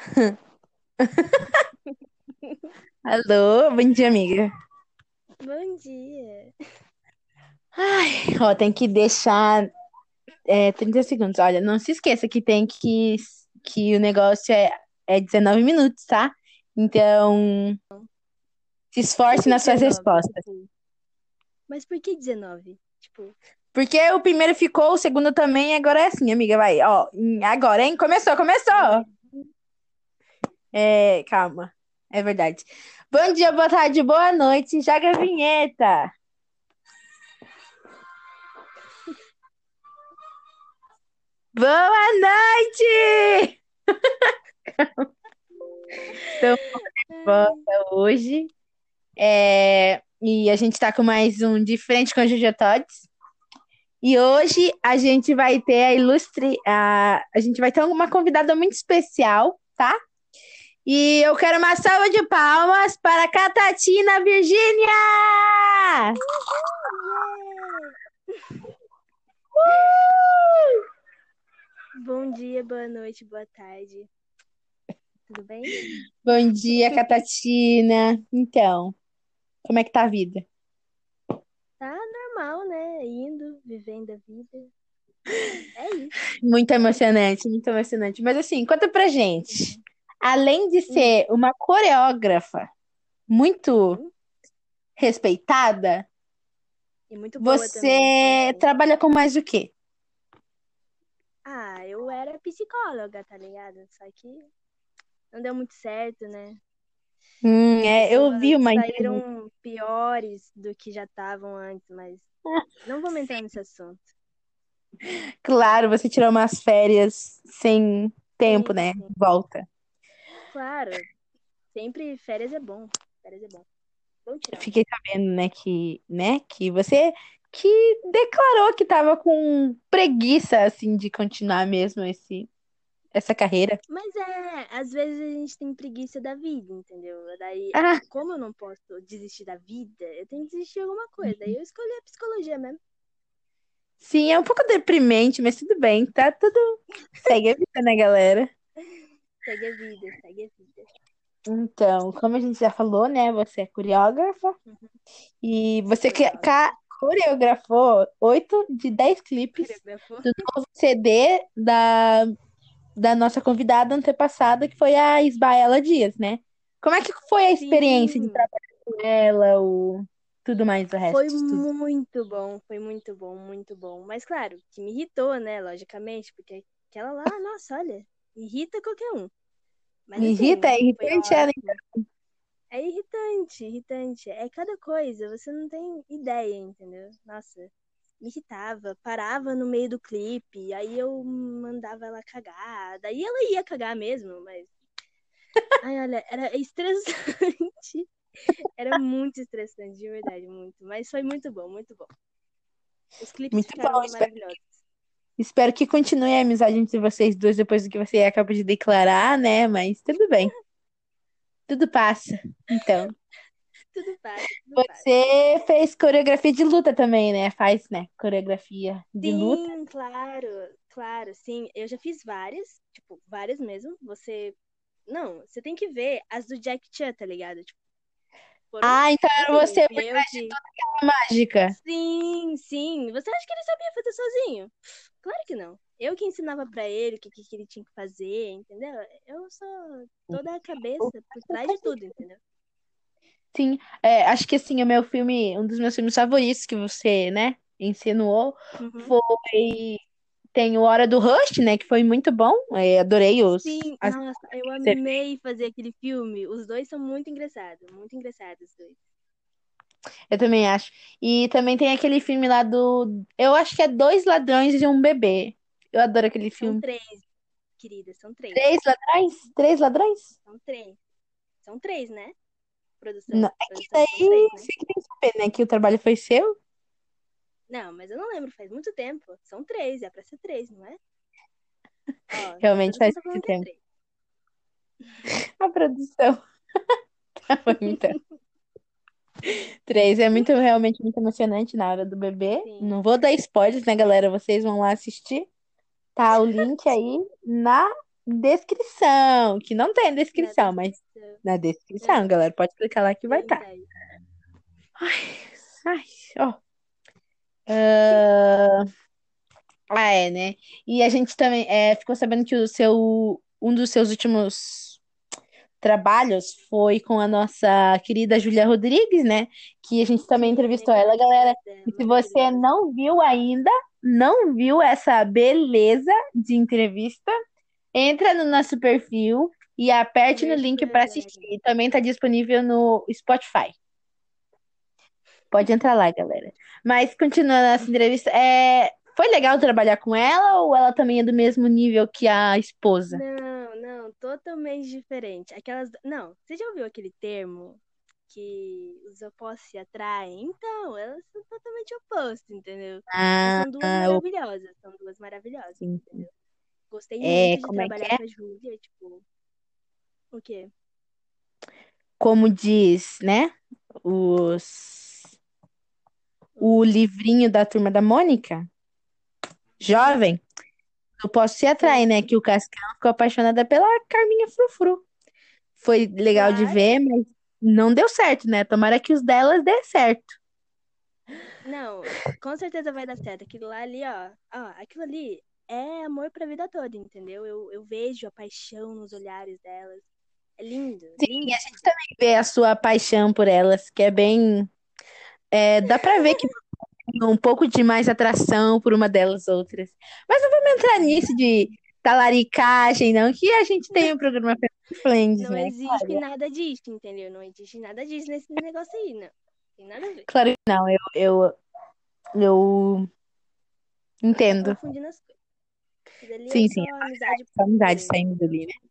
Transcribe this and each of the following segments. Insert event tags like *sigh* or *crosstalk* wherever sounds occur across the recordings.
*laughs* Alô, bom dia, amiga. Bom dia. Ai, ó, tem que deixar é, 30 segundos. Olha, não se esqueça que tem que, que o negócio é, é 19 minutos, tá? Então, se esforce nas suas 19, respostas. tipo, Mas por que 19? Tipo, Porque o primeiro ficou, o segundo também, agora é assim, amiga, vai. Ó, agora, hein? Começou, começou. É, calma. É verdade. Bom dia, boa tarde, boa noite. Joga a vinheta. Boa noite! *laughs* Então, volta hoje. É, e a gente tá com mais um de frente com a Juju Todes. E hoje a gente vai ter a ilustre. A, a gente vai ter uma convidada muito especial, tá? E eu quero uma salva de palmas para a Catatina Virgínia! bom dia, boa noite, boa tarde. Tudo bem? Bom dia, Catatina. Então, como é que tá a vida? Tá normal, né? Indo, vivendo a vida. É isso. Muito emocionante, muito emocionante. Mas assim, conta pra gente. Além de ser uma coreógrafa muito respeitada, você também. trabalha com mais o quê? Ah, eu era psicóloga, tá ligado? Só que não deu muito certo, né? Hum, é, eu vi uma. Saíram piores do que já estavam antes, mas não vamos entrar nesse assunto. Claro, você tirou umas férias sem tempo, Sim, né? sim. Volta. Claro, sempre férias é bom. Férias é bom. Fiquei sabendo, né, que, né, que você que declarou que tava com preguiça, assim, de continuar mesmo esse, essa carreira. Mas é, às vezes a gente tem preguiça da vida, entendeu? Daí, Ah. como eu não posso desistir da vida, eu tenho que desistir de alguma coisa. Daí eu escolhi a psicologia mesmo. Sim, é um pouco deprimente, mas tudo bem, tá tudo. Segue a vida, né, galera? Segue a vida, segue a vida. Então, como a gente já falou, né, você é coreógrafa e você Coreógrafa. coreografou 8 de 10 clipes Coreografou. do novo CD da, da nossa convidada antepassada, que foi a Isbaela Dias, né? Como é que foi a experiência de Sim. trabalhar com ela, o tudo mais do resto Foi de muito bom, foi muito bom, muito bom. Mas claro, que me irritou, né, logicamente, porque aquela lá, nossa, olha, irrita qualquer um. Mas assim, Irrita, é irritante ela, ótimo. É irritante, irritante. É cada coisa, você não tem ideia, entendeu? Nossa, me irritava, parava no meio do clipe, aí eu mandava ela cagar, daí ela ia cagar mesmo, mas. *laughs* Ai, olha, era estressante. Era muito estressante, de verdade, muito. Mas foi muito bom, muito bom. Os clipes Muito ficaram bom, maravilhosos. Espero que continue a amizade entre vocês dois depois do que você acaba de declarar, né? Mas tudo bem. Tudo passa. Então, Tudo passa, tudo passa. você fez coreografia de luta também, né? Faz, né? Coreografia de luta. Sim, claro, claro, sim. Eu já fiz várias, tipo, várias mesmo. Você. Não, você tem que ver as do Jack Chan, tá ligado? Tipo, foram Ah, então era você por trás que. da mágica. Sim, sim. Você acha que ele sabia fazer sozinho? Claro que não. Eu que ensinava pra ele o que, que ele tinha que fazer, entendeu? Eu sou toda a cabeça por trás de tudo, entendeu? Sim, é, acho que assim, o meu filme, um dos meus filmes favoritos que você, né, insinuou, Uhum. foi. Tem o Hora do Rush, né? Que foi muito bom. É, adorei os. Sim, as- nossa, eu amei fazer aquele filme. Os dois são muito engraçados, muito engraçados os dois. Eu também acho. E também tem aquele filme lá do. Eu acho que é Dois Ladrões e um Bebê. Eu adoro aquele São filme. três, querida, são três. Três ladrões? Três ladrões? São três. São três, né? Produção. Não, é que daí são três, né? você que tem que saber, né? Que o trabalho foi seu. Não, mas eu não lembro, faz muito tempo. São três, é pra ser três, não é? *laughs* Ó, Realmente faz tá muito é tempo. três. *laughs* A produção. *laughs* Tá bom, então. Três é muito, realmente muito emocionante na hora do bebê. Sim. Não vou dar spoilers, né, galera? Vocês vão lá assistir. Tá o link aí na descrição, que não tem Na descrição, mas descrição. na descrição, Ah, galera, pode clicar lá que vai estar. verdade. Ai, ó. Ah, ah, é, né? E a gente também é, ficou sabendo que o seu, um dos seus últimos trabalhos foi com a nossa querida Júlia Rodrigues, né? Que a gente também entrevistou ela, galera. E se você não viu ainda, não viu essa beleza de entrevista, entra no nosso perfil e aperte no link para assistir. Também está disponível no Spotify. Pode entrar lá, galera. Mas continuando essa entrevista, é... foi legal trabalhar com ela ou ela também é do mesmo nível que a esposa? Não, não, totalmente diferente. Aquelas. Não, você já ouviu aquele termo que os opostos se atraem? Então, elas são totalmente opostas, entendeu? Ah, são duas ah, maravilhosas, são duas maravilhosas, sim. entendeu? Gostei É, muito de é trabalhar é? com a Júlia, tipo. O quê? Como diz, né? Os... O livrinho da Turma da Mônica, jovem, eu posso se atrair, né? Que o Cascão ficou apaixonada pela Carminha Frufru. Foi legal de ver, mas não deu certo, né? Tomara que os delas dê certo. Não, com certeza vai dar certo. Aquilo lá ali, ó, ó, aquilo ali é amor pra vida toda, entendeu? Eu, eu vejo a paixão nos olhares delas. É lindo, Sim, lindo. e a gente também vê a sua paixão por elas, que é bem. É, dá pra ver que tem um pouco de mais atração por uma delas outras. Mas não vamos entrar nisso de talaricagem, não, que a gente tem um programa Friends, Não né? existe nada disso, entendeu? Não existe nada disso nesse negócio aí, não. Tem nada a ver. Claro que não, eu, eu, eu entendo. Dali Sim, é sim, só amizade amizade saindo dali, né?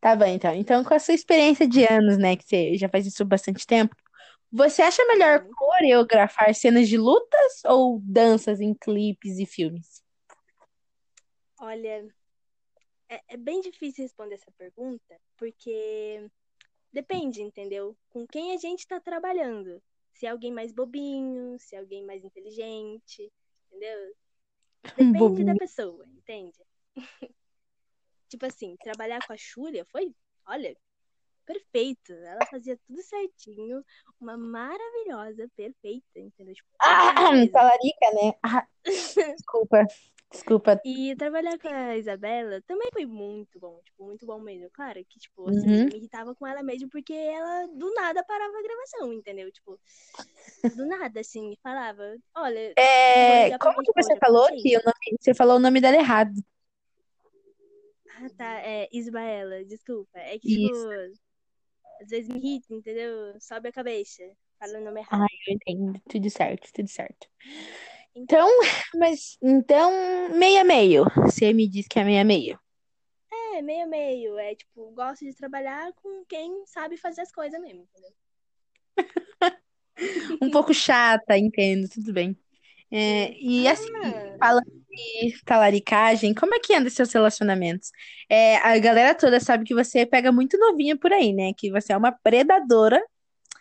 Tá bem, então. Então, com a sua experiência de anos, né, que você já faz isso há bastante tempo, você acha melhor Sim. coreografar cenas de lutas ou danças em clipes e filmes? Olha, é, é bem difícil responder essa pergunta, porque depende, entendeu? Com quem a gente tá trabalhando. Se é alguém mais bobinho, se é alguém mais inteligente, entendeu? *laughs* Depende da Bobinho. pessoa, entende? *laughs* Tipo assim, trabalhar com a Júlia foi, olha, perfeito. Ela fazia tudo certinho, uma maravilhosa, perfeita, entendeu? Tipo, Ah, *laughs* talarica, né? Ah, desculpa, desculpa. E trabalhar com a Isabela também foi muito bom, tipo, muito bom mesmo. Claro que, tipo, assim, Uhum. me irritava com ela mesmo porque ela do nada parava a gravação, entendeu? Tipo, do nada, assim, falava, olha, É, como que você falou gente. que o nome, você falou o nome dela errado? Ah, tá, é Isabela, desculpa. É que, tipo, Isso. às vezes me irrita, entendeu? Sobe a cabeça, fala o nome errado. Ai, eu entendo. Tudo certo, tudo certo. Então, Então, mas então meio a meio. Você me diz que é meio a meio. é meio a meio. É, tipo, gosto de trabalhar com quem sabe fazer as coisas mesmo, entendeu? *laughs* Um pouco chata, entendo, tudo bem. É, e assim, Ah, falando de talaricagem, como é que anda seus relacionamentos? É, a galera toda sabe que você pega muito novinha por aí, né? Que você é uma predadora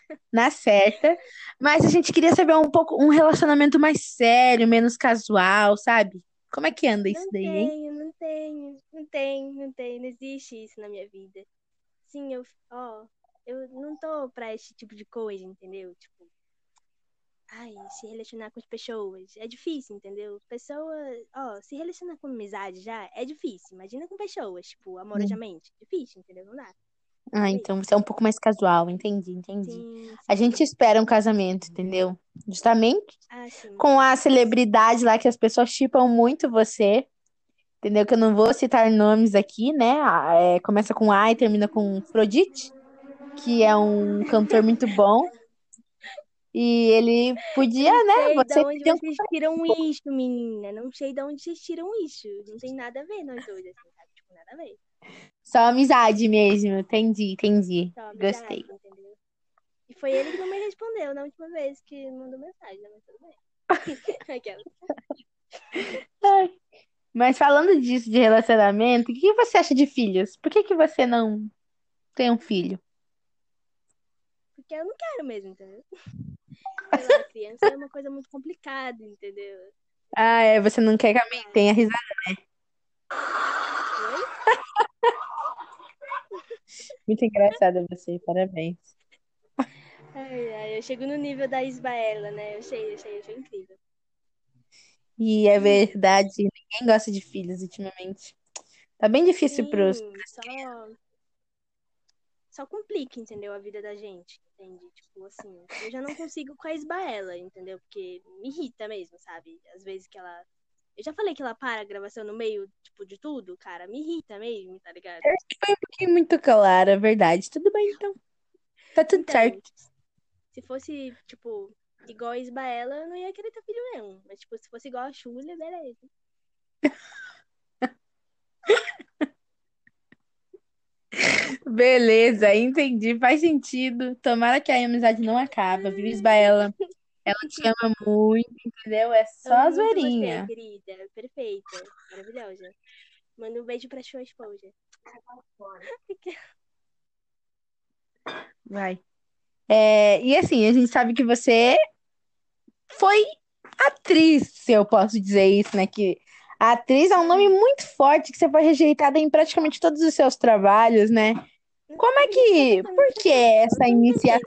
*laughs* na certa. Mas a gente queria saber um pouco, um relacionamento mais sério, menos casual, sabe? Como é que anda isso não daí, hein? tenho, não tenho, não tenho, não tenho, não existe isso na minha vida. Sim, eu, ó, eu não tô pra esse tipo de coisa, entendeu? Tipo, ai, se relacionar com as pessoas é difícil, entendeu? Pessoa, ó, se relacionar com amizade já é difícil. Imagina com pessoas, tipo, amorosamente. Difícil, entendeu? Não dá. Ah, é então você é um pouco mais casual, entendi, entendi. Sim, A sim. gente espera um casamento, entendeu? Justamente Ah, com a celebridade lá que as pessoas chipam muito você, entendeu? Que eu não vou citar nomes aqui, né? É, começa com A e termina com Frodite, que é um cantor muito bom. *laughs* E ele podia, Não né? sei Você da onde pediu um vocês tiram isso, menina. Não sei da onde vocês tiram isso. Não tem nada a ver nós dois, assim, sabe? Tipo, nada a ver. só amizade mesmo. Entendi, entendi. Amizade, Gostei. entendeu? E foi ele que não me respondeu na última vez que mandou mensagem, né? Mas tudo bem. *laughs* Aquela. Mas falando disso de relacionamento, o que que você acha de filhos? Por que que você não tem um filho? Porque eu não quero mesmo, entendeu? Lá, criança é uma coisa muito complicada, entendeu? Ah, é, você não quer que a mãe tenha risada. Oi? Muito engraçada você, parabéns. Ai, ai, eu chego no nível da Isbaela, né? Eu achei, eu achei, eu achei incrível. E é verdade, ninguém gosta de filhos ultimamente. Tá bem difícil pros. Sim, só. Só complica, entendeu? A vida da gente, entende? Tipo, assim, eu já não consigo com a Isbaela, entendeu? Porque me irrita mesmo, sabe? Às vezes que ela. Eu já falei que ela para a gravação no meio, tipo, de tudo, cara. Me irrita mesmo, tá ligado? Foi um pouquinho muito clara, é verdade. Tudo bem, então. Tá tudo Então, certo. se fosse, tipo, igual a Isbaela, eu não ia querer ter filho mesmo. Mas, tipo, se fosse igual a Xulia, beleza. *laughs* Beleza, entendi, faz sentido. Tomara que a amizade não acabe, viu, Isbaela? Ela te ama muito, entendeu? É só a muito você, zoeirinha. querida. Perfeita. Maravilhosa. Manda um beijo pra sua esposa. Vai. É, e assim, a gente sabe que você foi atriz, se eu posso dizer isso, né? Que a atriz é um nome muito forte, que você foi rejeitada em praticamente todos os seus trabalhos, né? Como é que. Por que essa iniciação?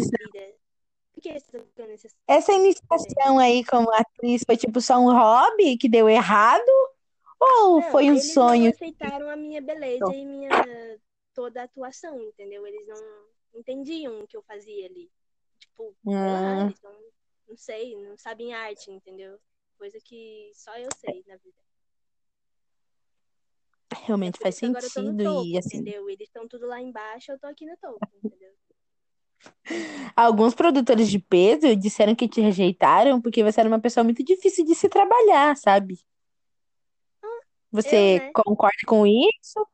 Essa iniciação aí como atriz foi tipo só um hobby que deu errado? Ou Não, foi um eles sonho? não aceitaram a minha beleza e minha toda a atuação, entendeu? Eles não entendiam o que eu fazia ali. Tipo, Ah. eles não, não sei, não sabem arte, entendeu? Coisa que só eu sei na vida. Realmente Por faz que agora eu tô no sentido topo, e assim, entendeu? Eles estão tudo lá embaixo, eu tô aqui no topo, entendeu? *laughs* alguns produtores de peso disseram que te rejeitaram porque você era uma pessoa muito difícil de se trabalhar, sabe? Você eu, né? concorda com isso?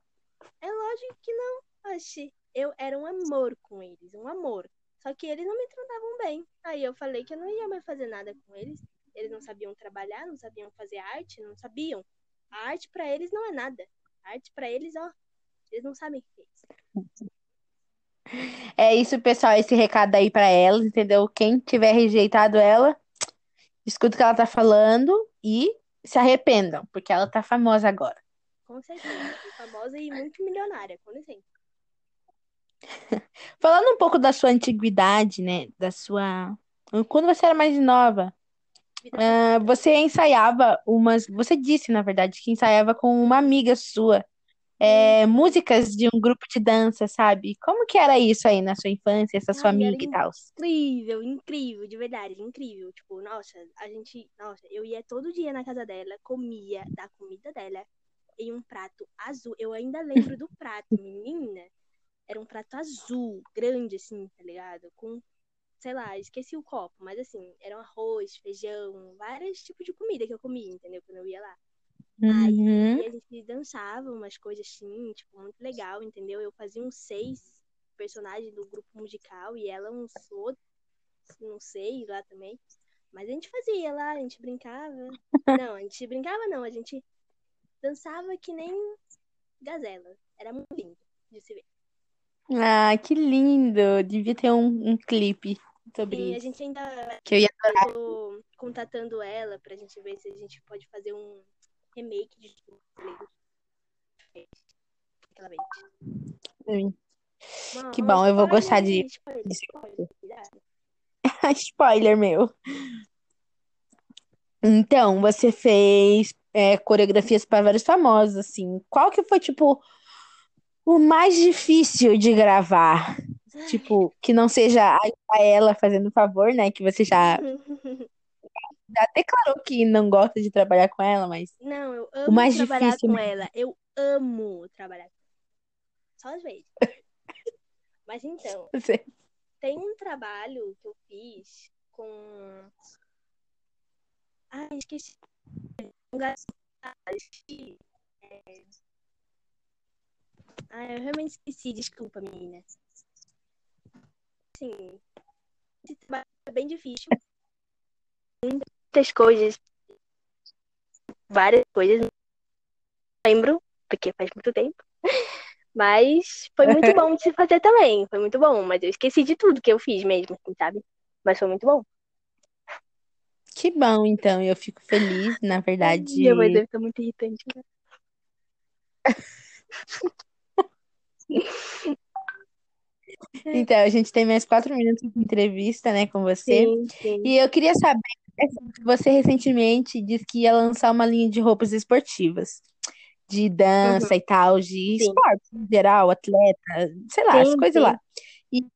É lógico que não. Oxi, eu era um amor com eles, um amor. Só que eles não me tratavam bem. Aí eu falei que eu não ia mais fazer nada com eles. Eles não sabiam trabalhar, não sabiam fazer arte, não sabiam. A arte pra eles não é nada. Arte pra eles, ó, eles não sabem o que é isso. É isso, pessoal, esse recado aí pra elas, entendeu? Quem tiver rejeitado ela, escuta o que ela tá falando e se arrependam, porque ela tá famosa agora. Com certeza. Famosa e muito milionária, com licença. *laughs* Falando um pouco da sua antiguidade, né? Da sua. Quando você era mais nova, Ah, você ensaiava umas. Você disse, na verdade, que ensaiava com uma amiga sua, é, músicas de um grupo de dança, sabe? Como que era isso aí na sua infância, essa sua Ai, era amiga e tal? incrível, incrível, de verdade, incrível. Tipo, nossa, a gente, nossa, eu ia todo dia na casa dela, comia da comida dela em um prato azul. Eu ainda lembro do prato, menina. Era um prato azul, grande assim, tá ligado? Com, sei lá, esqueci o copo, mas assim, era um arroz, feijão, vários tipos de comida que eu comia, entendeu? Quando eu ia lá. Aí Uhum. a gente dançava umas coisas assim, tipo, muito legal, entendeu? Eu fazia uns seis personagens do grupo musical e ela uns outros, não sei, lá também. Mas a gente fazia lá, a gente brincava. *laughs* Não, a gente brincava não, a gente dançava que nem gazela. Era muito lindo de se ver. Ah, que lindo! Devia ter um, um clipe sobre E a isso. gente ainda Que eu ia tô contatando ela pra gente ver se a gente pode fazer um remake de. Uma- Que bom, eu vou gostar spoiler, de- spoiler, spoiler. *laughs* Spoiler meu. Então, você fez é, coreografias para vários famosos, assim. Qual que foi, tipo, o mais difícil de gravar? Tipo, que não seja a ela fazendo favor, né? Que você já, *laughs* já declarou que não gosta de trabalhar com ela, mas Não, eu o amo mais trabalhar difícil com mesmo. ela. Eu amo trabalhar com ela. Só às vezes. *laughs* Mas então, Você... tem um trabalho que eu fiz com. Ai, esqueci. Um garoto. Ai, eu realmente esqueci, desculpa, menina. Sim. Esse trabalho é bem difícil. Muitas coisas. Várias coisas. Não lembro, porque faz muito tempo. Mas foi muito *laughs* bom de se fazer também. Foi muito bom. Mas eu esqueci de tudo que eu fiz mesmo, assim, sabe? Mas foi muito bom. Que bom, então. Eu fico feliz, na verdade. Minha mãe deve estar muito irritante. né? *laughs* *laughs* Então, a gente tem mais quatro minutos de entrevista, né, com você. Sim, sim. E eu queria saber, você recentemente disse que ia lançar uma linha de roupas esportivas, de dança Uhum. e tal, de Sim. esporte em geral, atleta, sei lá, as coisas lá. E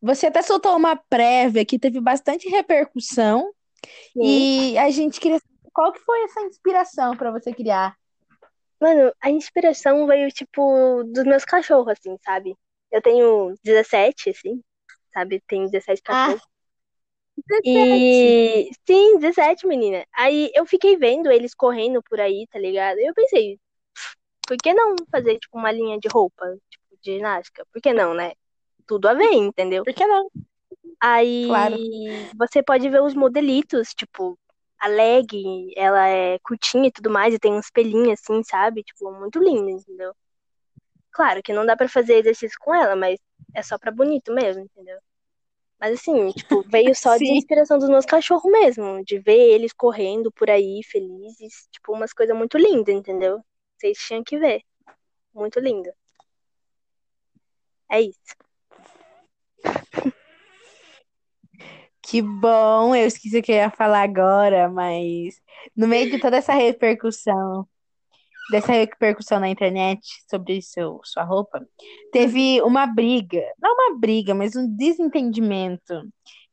você até soltou uma prévia que teve bastante repercussão e a gente queria saber qual que foi essa inspiração para você criar. Mano, a inspiração veio, tipo, dos meus cachorros, assim, sabe? Eu tenho 17, assim, sabe? Tenho 17 cachorros. Ah, 17. E sim, 17, menina. Aí eu fiquei vendo eles correndo por aí, tá ligado? E eu pensei, por que não fazer, tipo, uma linha de roupa, tipo, de ginástica? Por que não, né? Tudo a ver, entendeu? Por que não? Aí Claro. você pode ver os modelitos, tipo, a leg, ela é curtinha e tudo mais, e tem uns pelinhos assim, sabe? Tipo, muito linda, entendeu? Claro que não dá pra fazer exercício com ela, mas é só pra bonito mesmo, entendeu? Mas assim, tipo, *laughs* veio só de inspiração dos meus cachorros mesmo, de ver eles correndo por aí, felizes, tipo, umas coisas muito lindas, entendeu? Vocês tinham que ver. Muito lindo. É isso. Que bom, eu esqueci o que eu ia falar agora, mas no meio de toda essa repercussão, dessa repercussão na internet sobre seu, sua roupa, teve uma briga, não uma briga, mas um desentendimento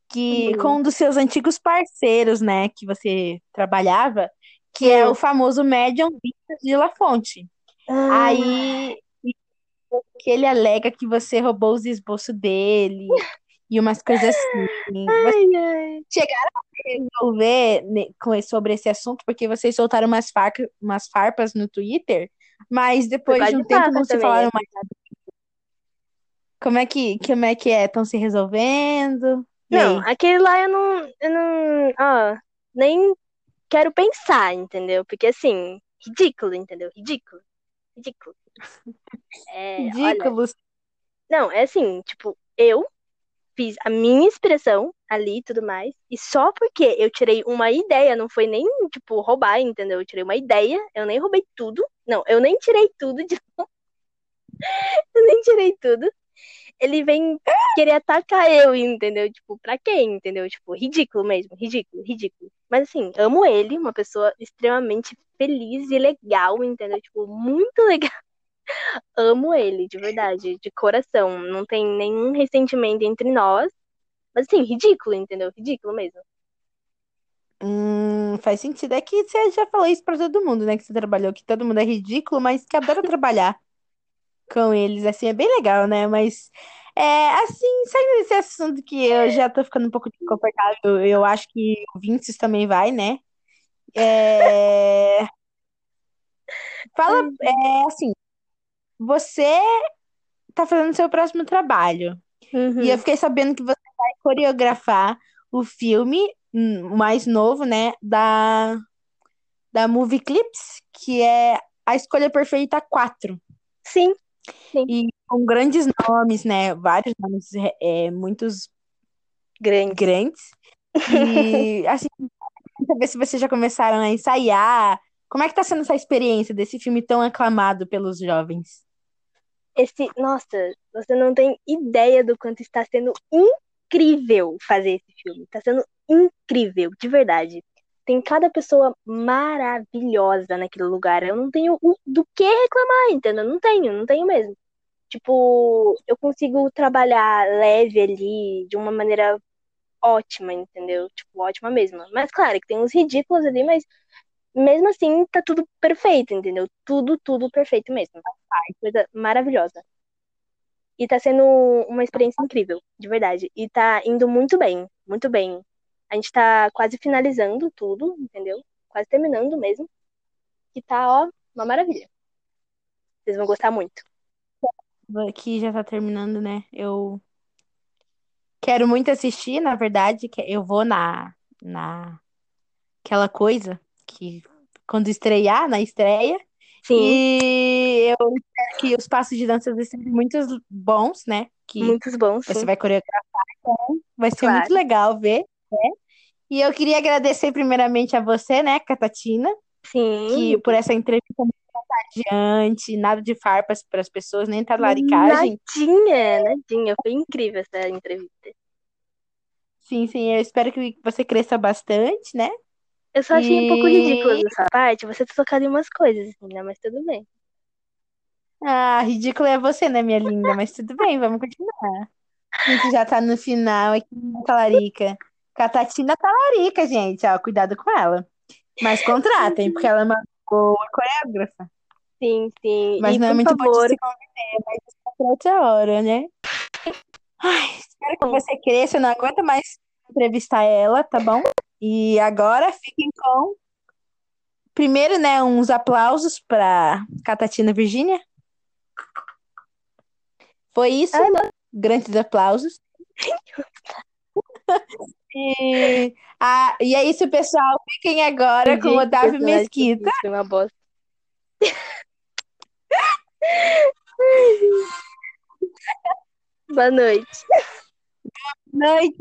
que Uhum. com um dos seus antigos parceiros, né, que você trabalhava, que é Hum. o famoso Medium Vintage de La Fonte. Ah, Aí que ele alega que você roubou os esboços dele *laughs* e umas coisas assim. Você ai, ai. Chegaram a resolver né, com sobre esse assunto porque vocês soltaram umas, faca, umas farpas no Twitter, mas depois de um tempo não se falaram é. mais. Como é que, como é que é? Estão se resolvendo? Não, aquele lá eu não, eu não, ó, nem quero pensar, entendeu? Porque assim, ridículo, entendeu? Ridículo, ridículo. É, olha, Ridículos. não, é assim, tipo, eu fiz a minha expressão ali e tudo mais, e só porque eu tirei uma ideia, não foi nem, tipo, roubar, entendeu? Eu tirei uma ideia, eu nem roubei tudo, não, eu nem tirei tudo de *laughs* eu nem tirei tudo. Ele vem querer atacar eu, entendeu? Tipo, pra quê, entendeu? Tipo, ridículo mesmo, ridículo, ridículo. Mas assim, amo ele, uma pessoa extremamente feliz e legal, entendeu? Tipo, muito legal. Amo ele, de verdade, de coração. Não tem nenhum ressentimento entre nós. Mas assim, ridículo, entendeu? Ridículo mesmo. Hum, faz sentido. É que você já falou isso pra todo mundo, né? Que você trabalhou, que todo mundo é ridículo, mas que adora *laughs* trabalhar com eles. Assim, é bem legal, né? Mas, é, assim, saindo desse assunto que eu já tô ficando um pouco desconfortável, eu acho que o Vinícius também vai, né? É, *laughs* fala, é, assim, você tá fazendo seu próximo trabalho. Uhum. E eu fiquei sabendo que você vai coreografar o filme hum, mais novo, né, da, da Movie Clips, que é A Escolha Perfeita 4. Sim, E com grandes nomes, né, vários nomes, é, muitos grande. grandes. E, *laughs* assim, saber se vocês já começaram a ensaiar. Como é que tá sendo essa experiência desse filme tão aclamado pelos jovens? Esse, nossa, você não tem ideia do quanto está sendo incrível fazer esse filme. Está sendo incrível, de verdade. Tem cada pessoa maravilhosa naquele lugar. Eu não tenho do que reclamar, entendeu? Não tenho, não tenho mesmo. Tipo, eu consigo trabalhar leve ali, de uma maneira ótima, entendeu? Tipo, ótima mesmo. Mas claro que tem uns ridículos ali, mas mesmo assim tá tudo perfeito, entendeu? Tudo, tudo perfeito mesmo. Coisa maravilhosa. E tá sendo uma experiência incrível, de verdade. E tá indo muito bem, muito bem. A gente tá quase finalizando tudo, entendeu? Quase terminando mesmo. E tá, ó, uma maravilha. Vocês vão gostar muito. Que já tá terminando, né? Eu quero muito assistir, na verdade, eu vou na, na aquela coisa que quando estrear, na estreia. Sim, E eu espero que os passos de dança sejam muito bons, né? Que muitos bons, você sim. vai coreografar, então vai ser Claro. muito legal ver, né? E eu queria agradecer primeiramente a você, né, Catatina, Sim, que por essa entrevista muito contagiante, nada de farpas para as pessoas, nem talaricagem. Nadinha, nadinha. Foi incrível essa entrevista. Sim, sim, eu espero que você cresça bastante, né? Eu só achei um pouco E- ridículo dessa parte, você ter tocado em umas coisas, assim, né? Mas tudo bem. Ah, ridículo é você, né, minha linda? Mas tudo bem, vamos continuar. A gente já tá no final aqui na Talarica. Catatina Talarica, gente, ó, cuidado com ela. Mas contratem, porque ela é uma boa coreógrafa. Sim, sim. Mas e não é muito bom favor, de se conviver, mas isso é pra outra hora, né? Ai, espero que você cresça, eu não aguento mais entrevistar ela, tá bom? E agora fiquem com primeiro, né, uns aplausos para Catatina Virgínia. Foi isso. Ai. Grandes aplausos. *laughs* E, ah, e é isso, pessoal. Fiquem agora com o Otávio Mesquita. Uma bosta. *laughs* Boa noite. Noite.